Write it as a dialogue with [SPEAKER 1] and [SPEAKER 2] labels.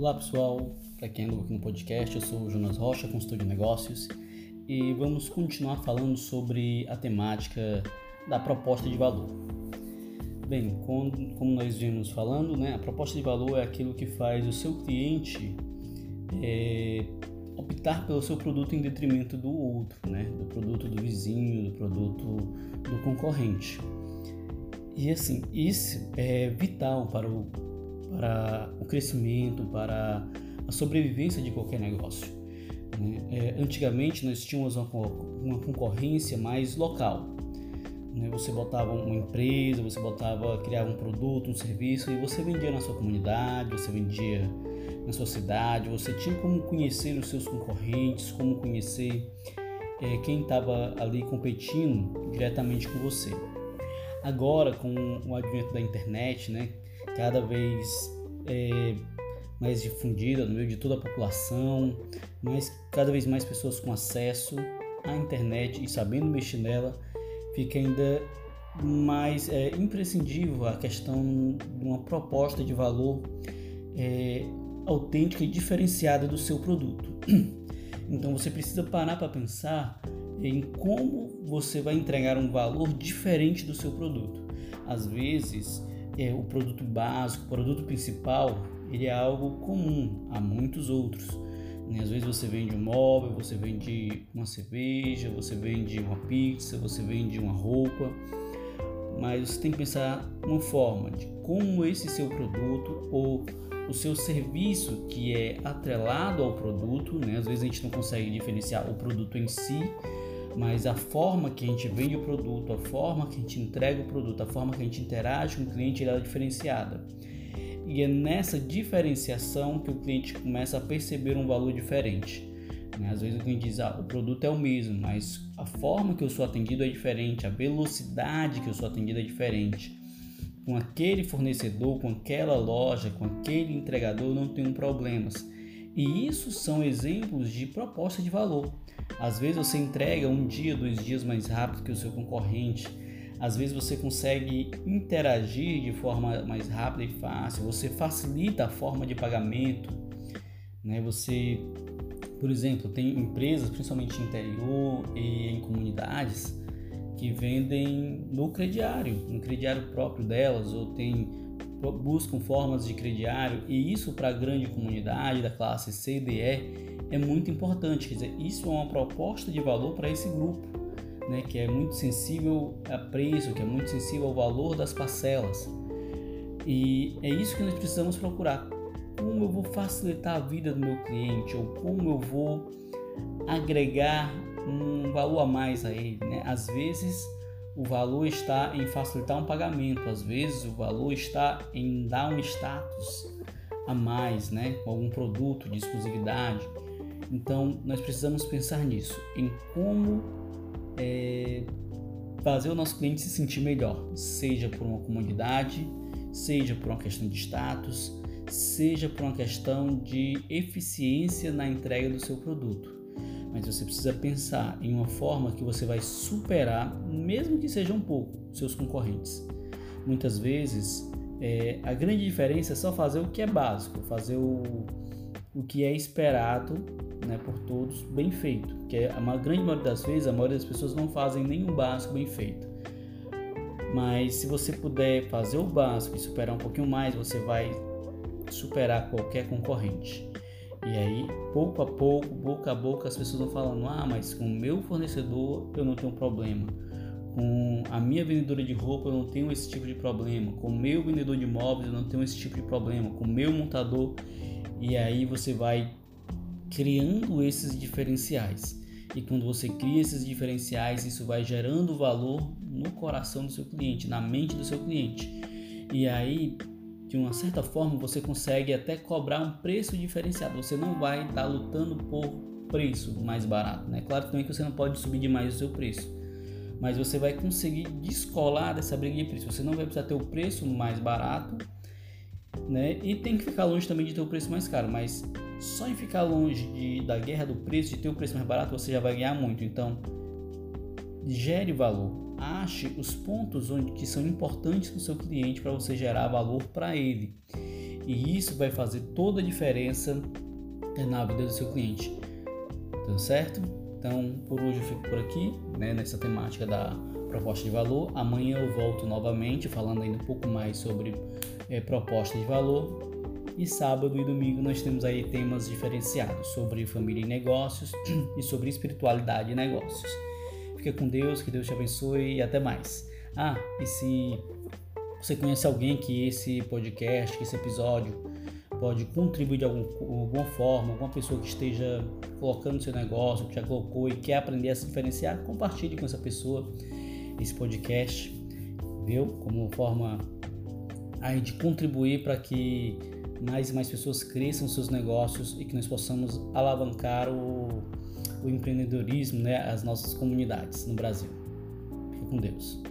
[SPEAKER 1] Olá pessoal, para quem é novo aqui no podcast, eu sou o Jonas Rocha, consultor de negócios, e vamos continuar falando sobre a temática da proposta de valor. Bem, como, nós vimos falando, né, a proposta de valor é aquilo que faz o seu cliente é, optar pelo seu produto em detrimento do outro, né, do produto do vizinho, do produto do concorrente. E assim, isso é vital para o, para o crescimento, para a sobrevivência de qualquer negócio. Né? É, antigamente nós tínhamos uma, uma concorrência mais local. Né? Você botava uma empresa, você botava, criava um produto, um serviço e você vendia na sua comunidade, você vendia na sua cidade, você tinha como conhecer os seus concorrentes, como conhecer é, quem estava ali competindo diretamente com você. Agora, com o advento da internet, né, cada vez é, mais difundida no meio de toda a população, mas cada vez mais pessoas com acesso à internet e sabendo mexer nela, fica ainda mais é, imprescindível a questão de uma proposta de valor é, autêntica e diferenciada do seu produto. Então você precisa parar para pensar em como você vai entregar um valor diferente do seu produto. Às vezes, é, o produto básico, o produto principal, ele é algo comum a muitos outros. Né? Às vezes você vende um móvel, você vende uma cerveja, você vende uma pizza, você vende uma roupa, mas você tem que pensar uma forma de como esse seu produto ou o seu serviço que é atrelado ao produto, né? às vezes a gente não consegue diferenciar o produto em si, mas a forma que a gente vende o produto, a forma que a gente entrega o produto, a forma que a gente interage com o cliente, ela é diferenciada. E é nessa diferenciação que o cliente começa a perceber um valor diferente. Né? Às vezes o cliente diz, ah, o produto é o mesmo, mas a forma que eu sou atendido é diferente, a velocidade que eu sou atendido é diferente. Com aquele fornecedor, com aquela loja, com aquele entregador, não tenho problemas. E isso são exemplos de proposta de valor. Às vezes você entrega um dia, dois dias mais rápido que o seu concorrente. Às vezes você consegue interagir de forma mais rápida e fácil. Você facilita a forma de pagamento. Né? Você, por exemplo, tem empresas, principalmente interior e em comunidades, que vendem no crediário, no crediário próprio delas, ou tem buscam formas de crediário e isso para a grande comunidade da classe C e E é muito importante. Quer dizer, isso é uma proposta de valor para esse grupo, né, que é muito sensível a preço, que é muito sensível ao valor das parcelas. E é isso que nós precisamos procurar. Como eu vou facilitar a vida do meu cliente ou como eu vou agregar um valor a mais a ele. Né? Às vezes o valor está em facilitar um pagamento, às vezes o valor está em dar um status a mais, né? com algum produto de exclusividade. Então, nós precisamos pensar nisso, em como é, fazer o nosso cliente se sentir melhor, seja por uma comunidade, seja por uma questão de status, seja por uma questão de eficiência na entrega do seu produto. Mas você precisa pensar em uma forma que você vai superar, mesmo que seja um pouco, seus concorrentes. Muitas vezes, é, a grande diferença é só fazer o que é básico, fazer o, o que é esperado né, por todos bem feito. Que é, a grande maioria das vezes, a maioria das pessoas não fazem nenhum básico bem feito. Mas se você puder fazer o básico e superar um pouquinho mais, você vai superar qualquer concorrente. E aí, pouco a pouco, boca a boca, as pessoas vão falando: ah, mas com o meu fornecedor eu não tenho problema. Com a minha vendedora de roupa eu não tenho esse tipo de problema. Com o meu vendedor de móveis eu não tenho esse tipo de problema. Com o meu montador. E aí você vai criando esses diferenciais. E quando você cria esses diferenciais, isso vai gerando valor no coração do seu cliente, na mente do seu cliente. E aí, de uma certa forma, você consegue até cobrar um preço diferenciado. Você não vai estar lutando por preço mais barato, né? Claro também que você não pode subir demais o seu preço, mas você vai conseguir descolar dessa briga de preço. Você não vai precisar ter o preço mais barato, né? E tem que ficar longe também de ter o preço mais caro, mas só em ficar longe de, da guerra do preço, de ter o preço mais barato, você já vai ganhar muito. Então, gere valor. Ache os pontos onde que são importantes para o seu cliente para você gerar valor para ele. E isso vai fazer toda a diferença na vida do seu cliente. Tá certo? Então, por hoje eu fico por aqui, né, nessa temática da proposta de valor. Amanhã eu volto novamente falando ainda um pouco mais sobre é, proposta de valor. E sábado e domingo nós temos aí temas diferenciados sobre família e negócios e sobre espiritualidade e negócios. Fica com Deus, que Deus te abençoe e até mais. Ah, e se você conhece alguém que esse podcast, que esse episódio pode contribuir de algum, alguma forma, alguma pessoa que esteja colocando seu negócio, que já colocou e quer aprender a se diferenciar, compartilhe com essa pessoa esse podcast, viu? Como forma aí de contribuir para que mais e mais pessoas cresçam seus negócios e que nós possamos alavancar o, o empreendedorismo, né, as nossas comunidades no Brasil. Fique com Deus.